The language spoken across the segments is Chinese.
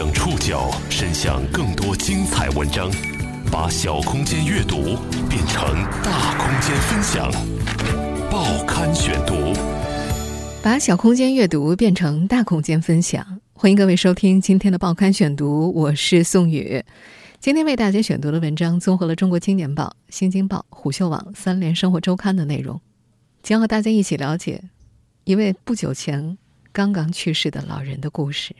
将触角伸向更多精彩文章，把小空间阅读变成大空间分享。报刊选读，把小空间阅读变成大空间分享。欢迎各位收听今天的报刊选读，我是宋宇。今天为大家选读的文章综合了《中国青年报》《新京报》《虎嗅网》《三联生活周刊》的内容，将和大家一起了解一位不久前刚刚去世的老人的故事。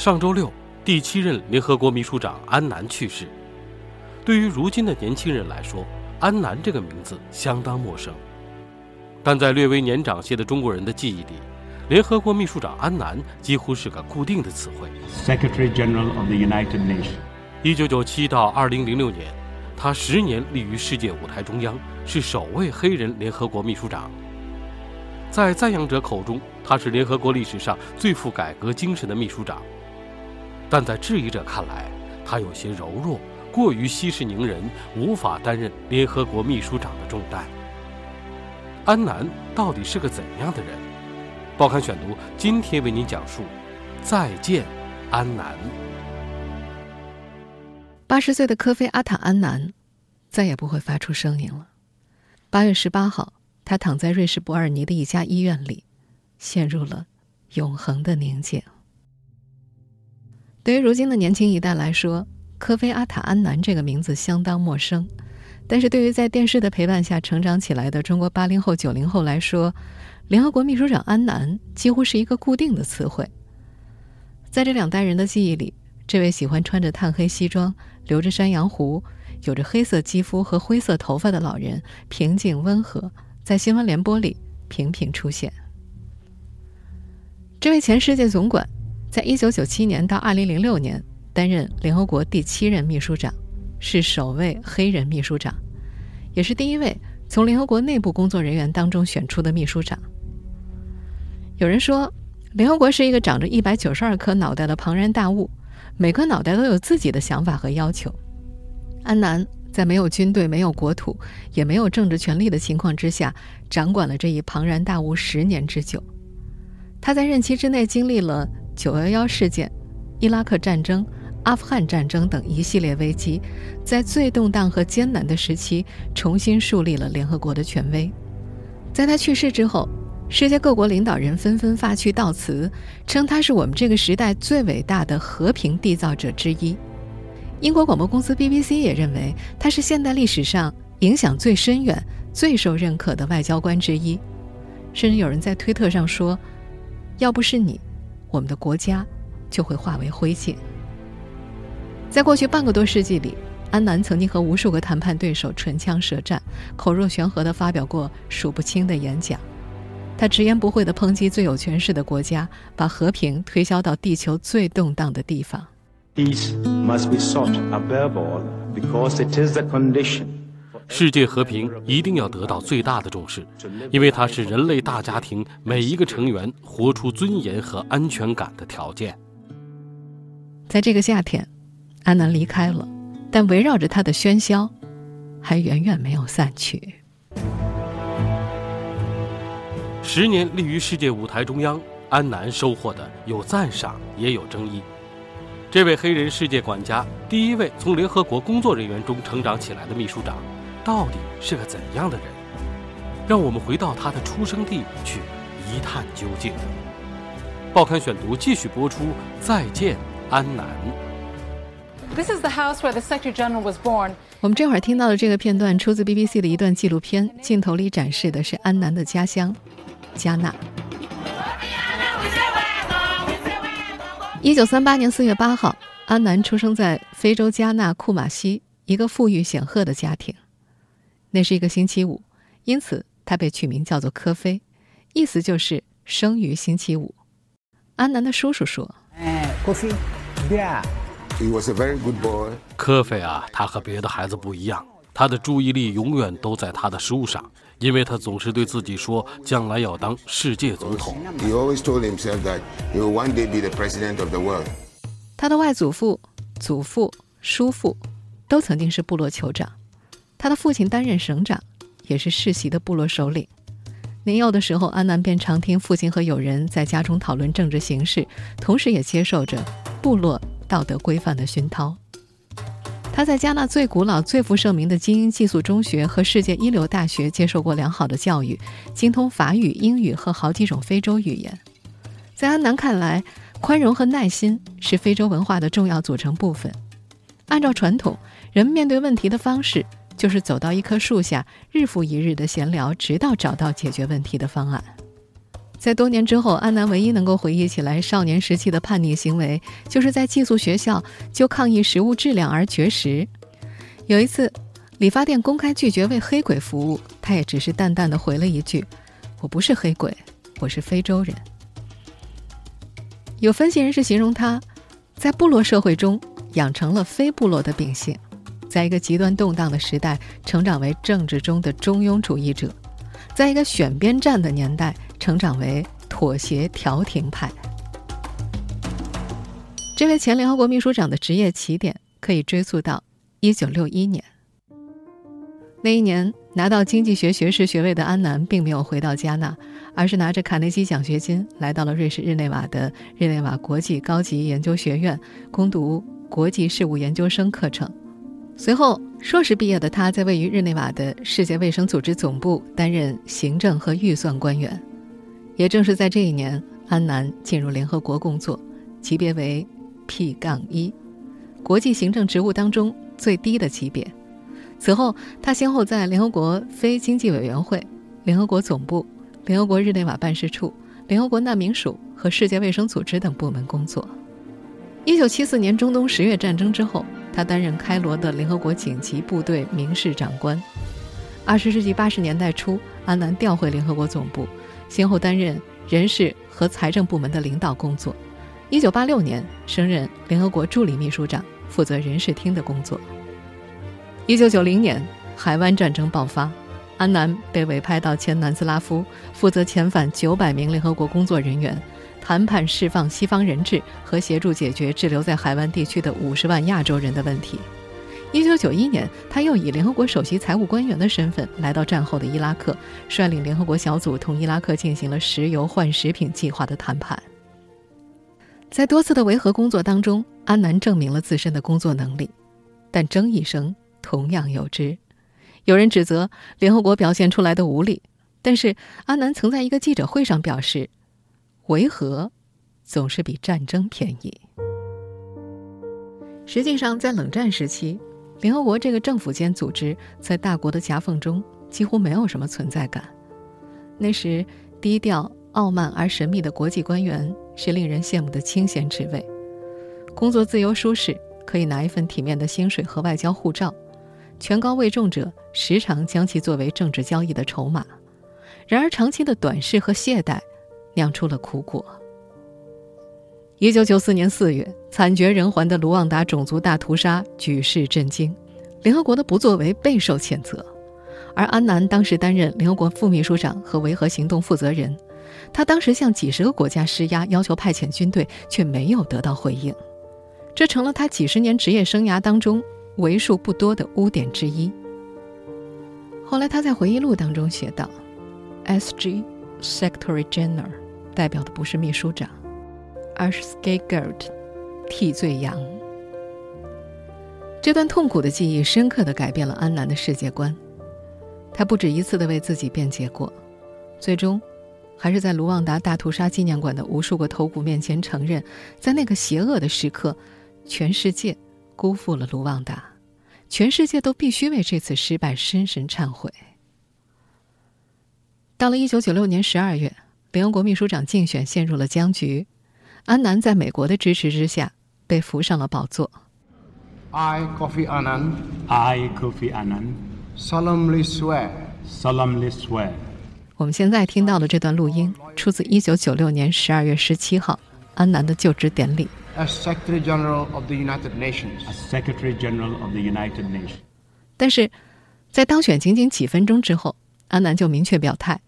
上周六，第七任联合国秘书长安南去世。对于如今的年轻人来说，安南这个名字相当陌生，但在略微年长些的中国人的记忆里，联合国秘书长安南几乎是个固定的词汇。Secretary General of the United Nations。一九九七到二零零六年，他十年立于世界舞台中央，是首位黑人联合国秘书长。在赞扬者口中，他是联合国历史上最富改革精神的秘书长。但在质疑者看来，他有些柔弱，过于息事宁人，无法担任联合国秘书长的重担。安南到底是个怎样的人？报刊选读今天为您讲述：再见，安南。八十岁的科菲阿塔安南，再也不会发出声音了。八月十八号，他躺在瑞士伯尔尼的一家医院里，陷入了永恒的宁静。对于如今的年轻一代来说，科菲阿塔安南这个名字相当陌生，但是对于在电视的陪伴下成长起来的中国八零后、九零后来说，联合国秘书长安南几乎是一个固定的词汇。在这两代人的记忆里，这位喜欢穿着炭黑西装、留着山羊胡、有着黑色肌肤和灰色头发的老人，平静温和，在新闻联播里频频出现。这位前世界总管。在一九九七年到二零零六年担任联合国第七任秘书长，是首位黑人秘书长，也是第一位从联合国内部工作人员当中选出的秘书长。有人说，联合国是一个长着一百九十二颗脑袋的庞然大物，每颗脑袋都有自己的想法和要求。安南在没有军队、没有国土、也没有政治权力的情况之下，掌管了这一庞然大物十年之久。他在任期之内经历了。九幺幺事件、伊拉克战争、阿富汗战争等一系列危机，在最动荡和艰难的时期，重新树立了联合国的权威。在他去世之后，世界各国领导人纷纷发去悼词，称他是我们这个时代最伟大的和平缔造者之一。英国广播公司 BBC 也认为他是现代历史上影响最深远、最受认可的外交官之一。甚至有人在推特上说：“要不是你。”我们的国家就会化为灰烬。在过去半个多世纪里，安南曾经和无数个谈判对手唇枪舌战，口若悬河地发表过数不清的演讲。他直言不讳地抨击最有权势的国家，把和平推销到地球最动荡的地方。Peace must be sought above all because it is the condition. 世界和平一定要得到最大的重视，因为它是人类大家庭每一个成员活出尊严和安全感的条件。在这个夏天，安南离开了，但围绕着他的喧嚣还远远没有散去。十年立于世界舞台中央，安南收获的有赞赏，也有争议。这位黑人世界管家，第一位从联合国工作人员中成长起来的秘书长。到底是个怎样的人？让我们回到他的出生地去一探究竟。报刊选读继续播出。再见，安南。This is the house where the Secretary General was born。我们这会儿听到的这个片段出自 BBC 的一段纪录片，镜头里展示的是安南的家乡加纳。一九三八年四月八号，安南出生在非洲加纳库马西一个富裕显赫的家庭。那是一个星期五，因此他被取名叫做科菲，意思就是生于星期五。安南的叔叔说：“哎，科菲，Yeah，he was a very good boy。科菲啊，他和别的孩子不一样，他的注意力永远都在他的书上，因为他总是对自己说，将来要当世界总统。He always told himself that he will one day be the president of the world。他的外祖父、祖父、叔父都曾经是部落酋长。他的父亲担任省长，也是世袭的部落首领。年幼的时候，安南便常听父亲和友人在家中讨论政治形势，同时也接受着部落道德规范的熏陶。他在加纳最古老、最负盛名的精英寄宿中学和世界一流大学接受过良好的教育，精通法语、英语和好几种非洲语言。在安南看来，宽容和耐心是非洲文化的重要组成部分。按照传统，人们面对问题的方式就是走到一棵树下，日复一日的闲聊，直到找到解决问题的方案。在多年之后，安南唯一能够回忆起来少年时期的叛逆行为，就是在寄宿学校就抗议食物质量而绝食。有一次，理发店公开拒绝为黑鬼服务，他也只是淡淡的回了一句：“我不是黑鬼，我是非洲人。”有分析人士形容他，在部落社会中养成了非部落的秉性，在一个极端动荡的时代成长为政治中的中庸主义者，在一个选边站的年代。成长为妥协调停派。这位前联合国秘书长的职业起点可以追溯到1961年。那一年拿到经济学学士学位的安南并没有回到加纳，而是拿着卡内基奖学金来到了瑞士日内瓦的日内瓦国际高级研究学院攻读国际事务研究生课程。随后，硕士毕业的他在位于日内瓦的世界卫生组织总部担任行政和预算官员。也正是在这一年，安南进入联合国工作，级别为 P- 杠一，国际行政职务当中最低的级别。此后，他先后在联合国非经济委员会、联合国总部、联合国日内瓦办事处、联合国难民署和世界卫生组织等部门工作。一九七四年中东十月战争之后，他担任开罗的联合国紧急部队民事长官。二十世纪八十年代初，安南调回联合国总部。先后担任人事和财政部门的领导工作。一九八六年升任联合国助理秘书长，负责人事厅的工作。一九九零年海湾战争爆发，安南被委派到前南斯拉夫，负责遣返九百名联合国工作人员，谈判释放西方人质和协助解决滞留在海湾地区的五十万亚洲人的问题。一九九一年，他又以联合国首席财务官员的身份来到战后的伊拉克，率领联合国小组同伊拉克进行了石油换食品计划的谈判。在多次的维和工作当中，安南证明了自身的工作能力，但争议声同样有之。有人指责联合国表现出来的无力，但是安南曾在一个记者会上表示：“维和总是比战争便宜。”实际上，在冷战时期。联合国这个政府间组织在大国的夹缝中几乎没有什么存在感。那时，低调、傲慢而神秘的国际官员是令人羡慕的清闲职位，工作自由舒适，可以拿一份体面的薪水和外交护照。权高位重者时常将其作为政治交易的筹码。然而，长期的短视和懈怠酿出了苦果。一九九四年四月，惨绝人寰的卢旺达种族大屠杀举世震惊，联合国的不作为备受谴责。而安南当时担任联合国副秘书长和维和行动负责人，他当时向几十个国家施压，要求派遣军队，却没有得到回应，这成了他几十年职业生涯当中为数不多的污点之一。后来他在回忆录当中写道：“S.G. Secretary General 代表的不是秘书长。”而是 scapegoat，替罪羊。这段痛苦的记忆深刻的改变了安南的世界观。他不止一次的为自己辩解过，最终，还是在卢旺达大屠杀纪念馆的无数个头骨面前承认，在那个邪恶的时刻，全世界辜负了卢旺达，全世界都必须为这次失败深深忏悔。到了一九九六年十二月，联合国秘书长竞选陷入了僵局。安南在美国的支持之下被扶上了宝座。I, Kofi Annan, I, Kofi Annan, solemnly swear, solemnly swear. 我们现在听到的这段录音出自1996年12月17号安南的就职典礼。As Secretary General of the United Nations, as Secretary General of the United Nations. 但是，在当选仅仅几分钟之后，安南就明确表态，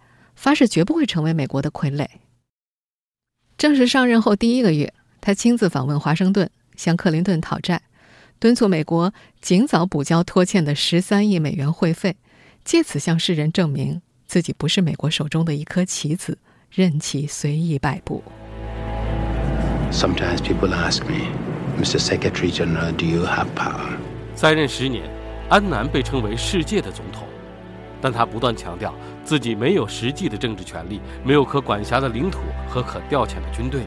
发誓绝不会成为美国的傀儡。正式上任后第一个月，他亲自访问华盛顿，向克林顿讨债，敦促美国尽早补交拖欠的十三亿美元会费，借此向世人证明自己不是美国手中的一颗棋子，任其随意摆布。Sometimes people ask me, Mr. Secretary General, do you have power? 在任十年，安南被称为世界的总统，但他不断强调自己没有实际的政治权利，没有可管辖的领土和可调遣的军队，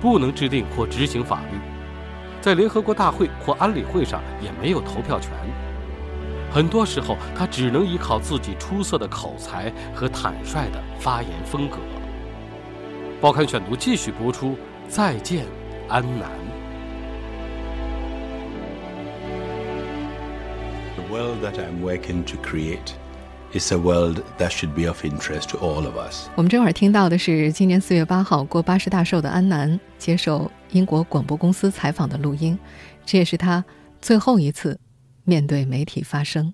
不能制定或执行法律，在联合国大会或安理会上也没有投票权。很多时候，他只能依靠自己出色的口才和坦率的发言风格。报刊选读继续播出。再见，安南。The world that I'm working to create is a world that should be of interest to all of us. 我们这会儿听到的是今年四月八号过八十大寿的安南接受英国广播公司采访的录音，这也是他最后一次面对媒体发声。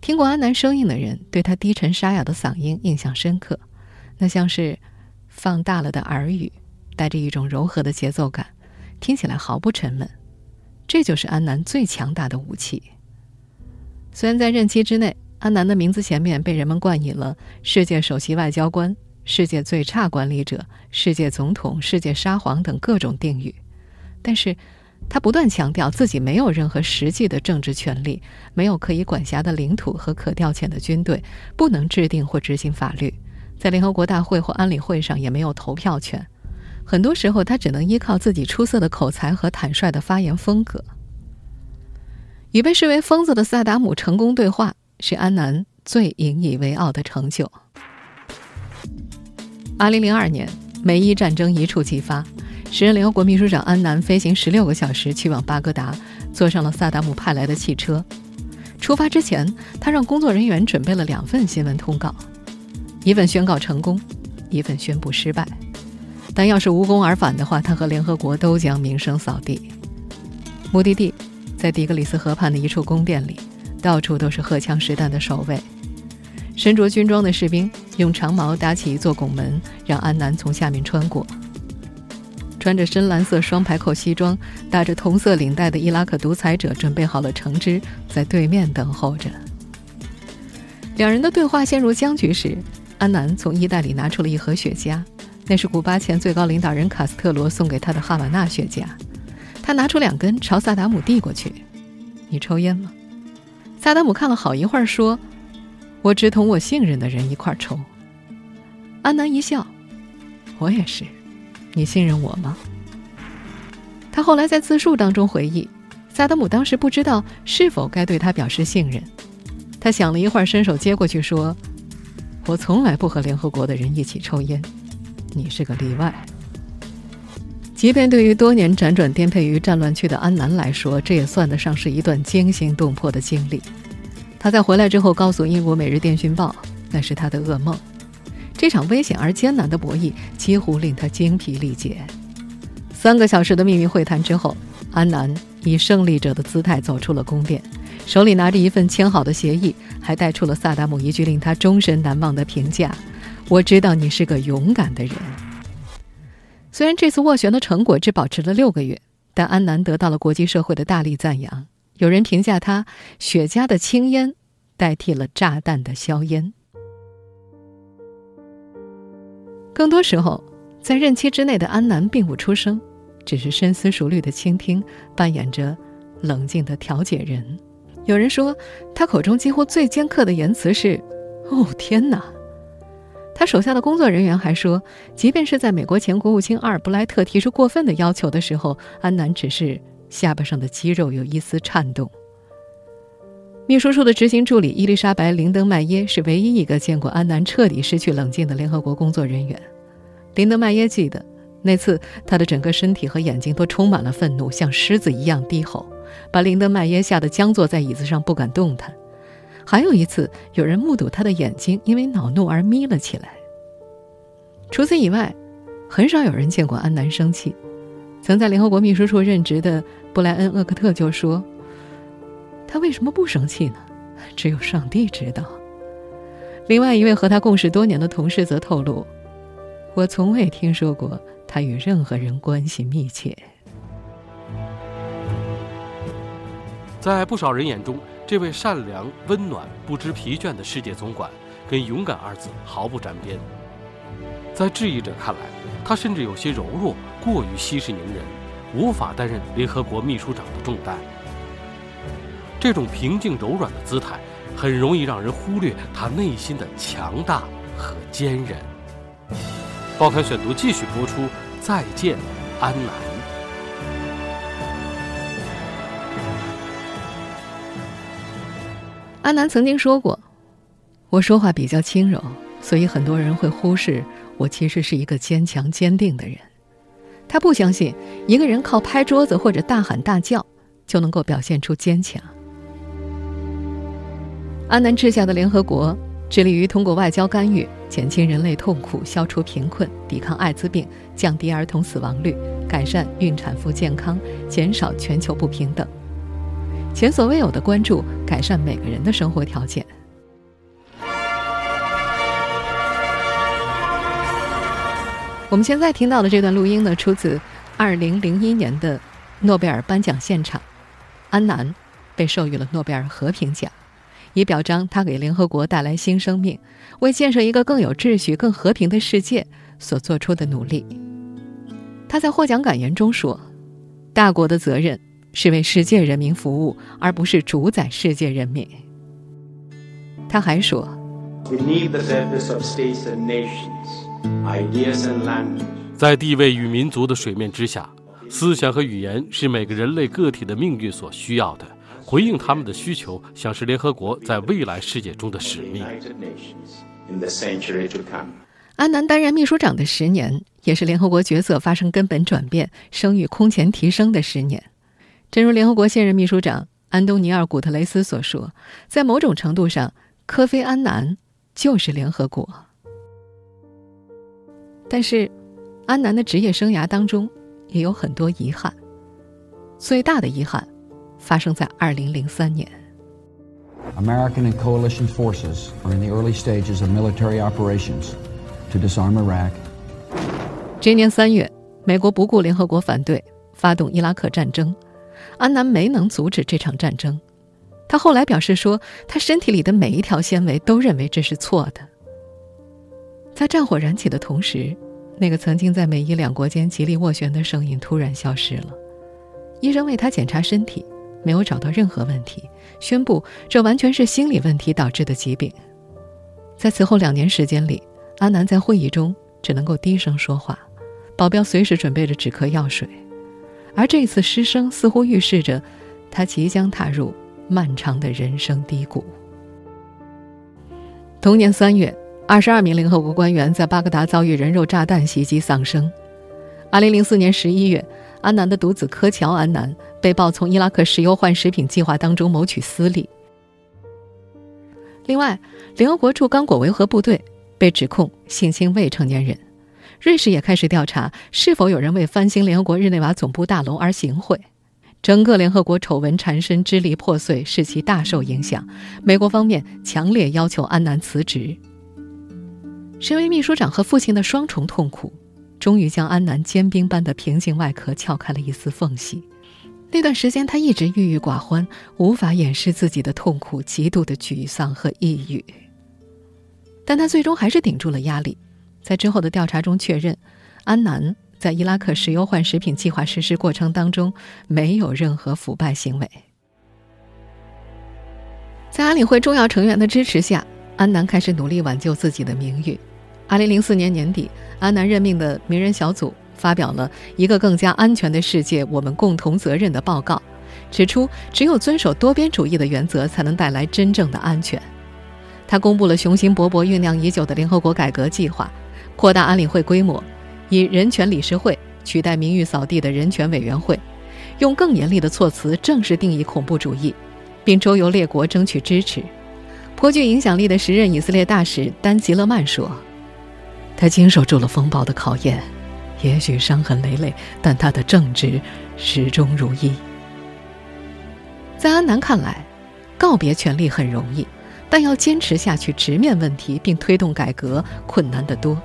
听过安南声音的人对他低沉沙哑的嗓音印象深刻，那像是。放大了的耳语，带着一种柔和的节奏感，听起来毫不沉闷。这就是安南最强大的武器。虽然在任期之内，安南的名字前面被人们冠以了“世界首席外交官”“世界最差管理者”“世界总统”“世界沙皇”等各种定语，但是他不断强调自己没有任何实际的政治权利，没有可以管辖的领土和可调遣的军队，不能制定或执行法律。在联合国大会或安理会上也没有投票权，很多时候他只能依靠自己出色的口才和坦率的发言风格。与被视为疯子的萨达姆成功对话，是安南最引以为傲的成就。二零零二年，美伊战争一触即发，时任联合国秘书长安南飞行十六个小时去往巴格达，坐上了萨达姆派来的汽车。出发之前，他让工作人员准备了两份新闻通告。一份宣告成功，一份宣布失败。但要是无功而返的话，他和联合国都将名声扫地。目的地在底格里斯河畔的一处宫殿里，到处都是荷枪实弹的守卫。身着军装的士兵用长矛搭起一座拱门，让安南从下面穿过。穿着深蓝色双排扣西装、打着同色领带的伊拉克独裁者准备好了橙汁，在对面等候着。两人的对话陷入僵局时。安南从衣袋里拿出了一盒雪茄，那是古巴前最高领导人卡斯特罗送给他的哈瓦那雪茄。他拿出两根，朝萨达姆递过去：“你抽烟吗？”萨达姆看了好一会儿，说：“我只同我信任的人一块抽。”安南一笑：“我也是。你信任我吗？”他后来在自述当中回忆，萨达姆当时不知道是否该对他表示信任。他想了一会儿，伸手接过去说。我从来不和联合国的人一起抽烟，你是个例外。即便对于多年辗转颠沛于战乱区的安南来说，这也算得上是一段惊心动魄的经历。他在回来之后告诉英国《每日电讯报》，那是他的噩梦。这场危险而艰难的博弈几乎令他精疲力竭。三个小时的秘密会谈之后，安南以胜利者的姿态走出了宫殿。手里拿着一份签好的协议，还带出了萨达姆一句令他终身难忘的评价：“我知道你是个勇敢的人。”虽然这次斡旋的成果只保持了六个月，但安南得到了国际社会的大力赞扬。有人评价他：“雪茄的青烟代替了炸弹的硝烟。”更多时候，在任期之内的安南并不出声，只是深思熟虑的倾听，扮演着冷静的调解人。有人说，他口中几乎最尖刻的言辞是：“哦，天哪！”他手下的工作人员还说，即便是在美国前国务卿阿尔布莱特提出过分的要求的时候，安南只是下巴上的肌肉有一丝颤动。秘书处的执行助理伊丽莎白·林登麦耶是唯一一个见过安南彻底失去冷静的联合国工作人员。林登麦耶记得，那次他的整个身体和眼睛都充满了愤怒，像狮子一样低吼。把林德麦耶吓得僵坐在椅子上不敢动弹。还有一次，有人目睹他的眼睛因为恼怒而眯了起来。除此以外，很少有人见过安南生气。曾在联合国秘书处任职的布莱恩·厄克特就说：“他为什么不生气呢？只有上帝知道。”另外一位和他共事多年的同事则透露：“我从未听说过他与任何人关系密切。”在不少人眼中，这位善良、温暖、不知疲倦的世界总管，跟勇敢二字毫不沾边。在质疑者看来，他甚至有些柔弱，过于息事宁人，无法担任联合国秘书长的重担。这种平静柔软的姿态，很容易让人忽略他内心的强大和坚韧。报刊选读继续播出。再见，安南。安南曾经说过：“我说话比较轻柔，所以很多人会忽视我其实是一个坚强坚定的人。”他不相信一个人靠拍桌子或者大喊大叫就能够表现出坚强。安南治下的联合国致力于通过外交干预。减轻人类痛苦，消除贫困，抵抗艾滋病，降低儿童死亡率，改善孕产妇健康，减少全球不平等，前所未有的关注改善每个人的生活条件。我们现在听到的这段录音呢，出自2001年的诺贝尔颁奖现场，安南被授予了诺贝尔和平奖。以表彰他给联合国带来新生命，为建设一个更有秩序、更和平的世界所做出的努力。他在获奖感言中说：“大国的责任是为世界人民服务，而不是主宰世界人民。”他还说：“在地位与民族的水面之下，思想和语言是每个人类个体的命运所需要的。”回应他们的需求，像是联合国在未来世界中的使命。安南担任秘书长的十年，也是联合国角色发生根本转变、声誉空前提升的十年。正如联合国现任秘书长安东尼尔·古特雷斯所说，在某种程度上，科菲·安南就是联合国。但是，安南的职业生涯当中也有很多遗憾，最大的遗憾。发生在二零零三年。American and coalition forces are in the early stages of military operations to disarm Iraq. 这年三月，美国不顾联合国反对，发动伊拉克战争。安南没能阻止这场战争。他后来表示说，他身体里的每一条纤维都认为这是错的。在战火燃起的同时，那个曾经在美伊两国间极力斡旋的声音突然消失了。医生为他检查身体。没有找到任何问题，宣布这完全是心理问题导致的疾病。在此后两年时间里，阿南在会议中只能够低声说话，保镖随时准备着止咳药水，而这次失声似乎预示着他即将踏入漫长的人生低谷。同年三月，二十二名联合国官员在巴格达遭遇人肉炸弹袭击丧生。二零零四年十一月。安南的独子科乔·安南被曝从伊拉克石油换食品计划当中谋取私利。另外，联合国驻刚果维和部队被指控性侵未成年人。瑞士也开始调查是否有人为翻新联合国日内瓦总部大楼而行贿。整个联合国丑闻缠身，支离破碎，使其大受影响。美国方面强烈要求安南辞职。身为秘书长和父亲的双重痛苦。终于将安南坚冰般的平静外壳撬开了一丝缝隙。那段时间，他一直郁郁寡欢，无法掩饰自己的痛苦、极度的沮丧和抑郁。但他最终还是顶住了压力，在之后的调查中确认，安南在伊拉克石油换食品计划实施过程当中没有任何腐败行为。在安理会重要成员的支持下，安南开始努力挽救自己的名誉。二零零四年年底，安南任命的名人小组发表了一个更加安全的世界，我们共同责任的报告，指出只有遵守多边主义的原则，才能带来真正的安全。他公布了雄心勃勃、酝酿已久的联合国改革计划，扩大安理会规模，以人权理事会取代名誉扫地的人权委员会，用更严厉的措辞正式定义恐怖主义，并周游列国争取支持。颇具影响力的时任以色列大使丹吉勒曼说。他经受住了风暴的考验，也许伤痕累累，但他的正直始终如一。在安南看来，告别权力很容易，但要坚持下去，直面问题并推动改革，困难得多。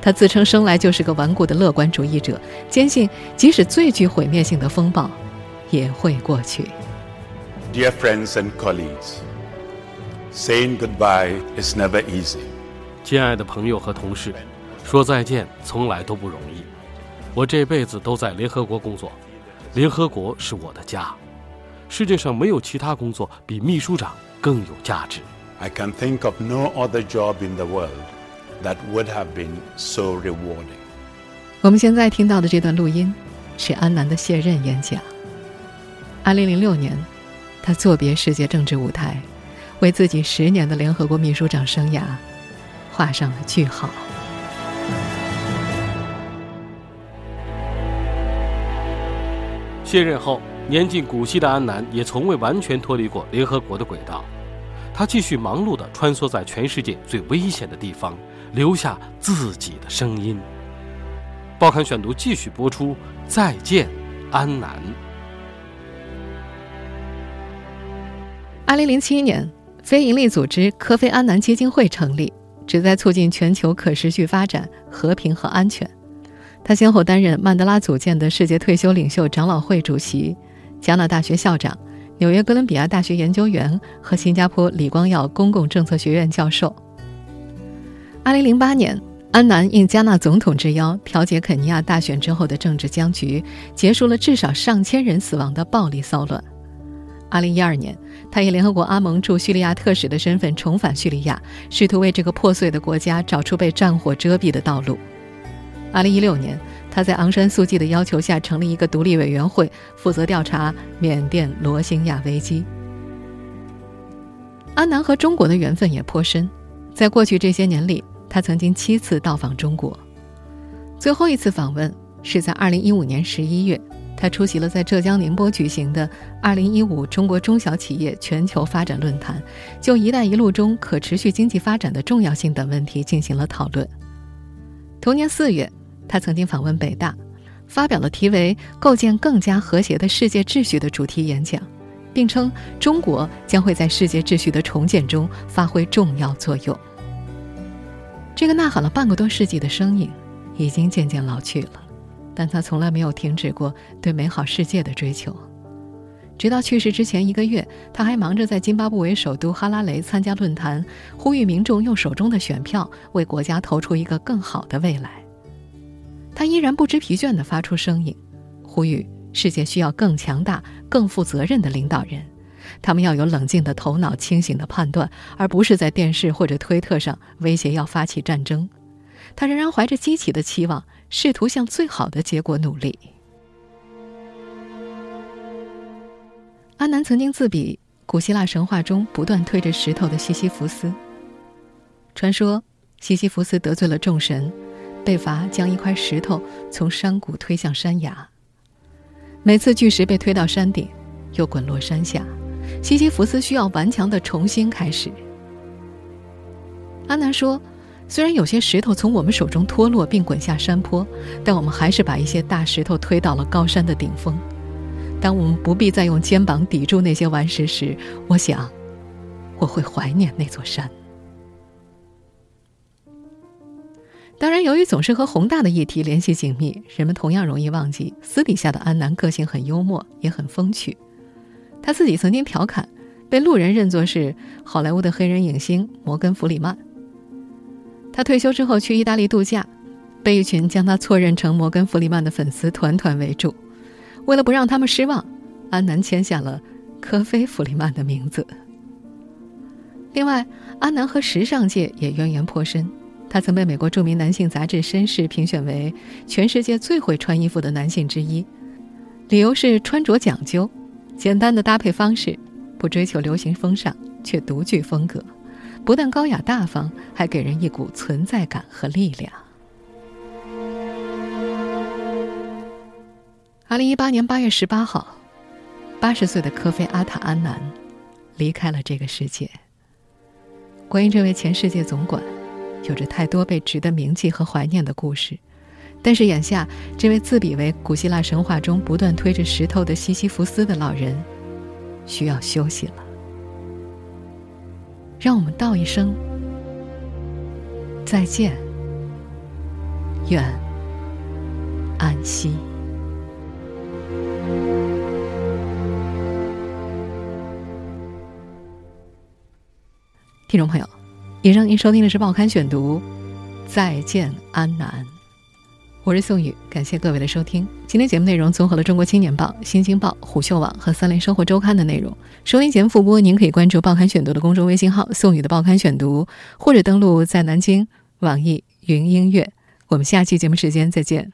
他自称生来就是个顽固的乐观主义者，坚信即使最具毁灭性的风暴也会过去。Dear friends and colleagues, Saying goodbye is never easy. 亲爱的朋友和同事，说再见从来都不容易。我这辈子都在联合国工作，联合国是我的家。世界上没有其他工作比秘书长更有价值。I can think of no other job in the world that would have been so rewarding. 我们现在听到的这段录音，是安南的卸任演讲。二零零六年，他作别世界政治舞台，为自己十年的联合国秘书长生涯画上了句号。卸任后，年近古稀的安南也从未完全脱离过联合国的轨道，他继续忙碌地穿梭在全世界最危险的地方，留下自己的声音。报刊选读继续播出。再见，安南。二零零七年，非营利组织科菲安南基金会成立，旨在促进全球可持续发展、和平和安全。他先后担任曼德拉组建的世界退休领袖长老会主席、加纳大学校长、纽约哥伦比亚大学研究员和新加坡李光耀公共政策学院教授。二零零八年。安南应加纳总统之邀，调解肯尼亚大选之后的政治僵局，结束了至少上千人死亡的暴力骚乱。二零一二年，他以联合国阿盟驻叙利亚特使的身份重返叙利亚，试图为这个破碎的国家找出被战火遮蔽的道路。二零一六年，他在昂山素季的要求下成立一个独立委员会，负责调查缅甸罗兴亚危机。安南和中国的缘分也颇深，在过去这些年里。他曾经七次到访中国，最后一次访问是在2015年11月，他出席了在浙江宁波举行的2015中国中小企业全球发展论坛，就“一带一路”中可持续经济发展的重要性等问题进行了讨论。同年四月，他曾经访问北大，发表了题为“构建更加和谐的世界秩序”的主题演讲，并称中国将会在世界秩序的重建中发挥重要作用。这个呐喊了半个多世纪的声音，已经渐渐老去了，但他从来没有停止过对美好世界的追求。直到去世之前一个月，他还忙着在津巴布韦首都哈拉雷参加论坛，呼吁民众用手中的选票为国家投出一个更好的未来。他依然不知疲倦地发出声音，呼吁世界需要更强大、更负责任的领导人。他们要有冷静的头脑、清醒的判断，而不是在电视或者推特上威胁要发起战争。他仍然怀着激起的期望，试图向最好的结果努力。安南曾经自比古希腊神话中不断推着石头的西西弗斯。传说西西弗斯得罪了众神，被罚将一块石头从山谷推向山崖。每次巨石被推到山顶，又滚落山下。西西弗斯需要顽强的重新开始。安南说：“虽然有些石头从我们手中脱落并滚下山坡，但我们还是把一些大石头推到了高山的顶峰。当我们不必再用肩膀抵住那些顽石时，我想，我会怀念那座山。”当然，由于总是和宏大的议题联系紧密，人们同样容易忘记私底下的安南个性很幽默，也很风趣。他自己曾经调侃，被路人认作是好莱坞的黑人影星摩根·弗里曼。他退休之后去意大利度假，被一群将他错认成摩根·弗里曼的粉丝团团围住。为了不让他们失望，安南签下了科菲·弗里曼的名字。另外，安南和时尚界也渊源颇深。他曾被美国著名男性杂志《绅士》评选为全世界最会穿衣服的男性之一，理由是穿着讲究。简单的搭配方式，不追求流行风尚，却独具风格，不但高雅大方，还给人一股存在感和力量。二零一八年八月十八号，八十岁的科菲阿塔安南离开了这个世界。关于这位前世界总管，有着太多被值得铭记和怀念的故事。但是眼下，这位自比为古希腊神话中不断推着石头的西西弗斯的老人，需要休息了。让我们道一声再见，愿安息。听众朋友，以上您收听的是《报刊选读》，再见安南，我是宋宇，感谢各位的收听。今天节目内容综合了《中国青年报》《新京报》《虎嗅网》和三联生活周刊的内容。收听节目复播，您可以关注《报刊选读》的公众微信号“宋宇的报刊选读”，或者登录在南京网易云音乐。我们下期节目时间再见。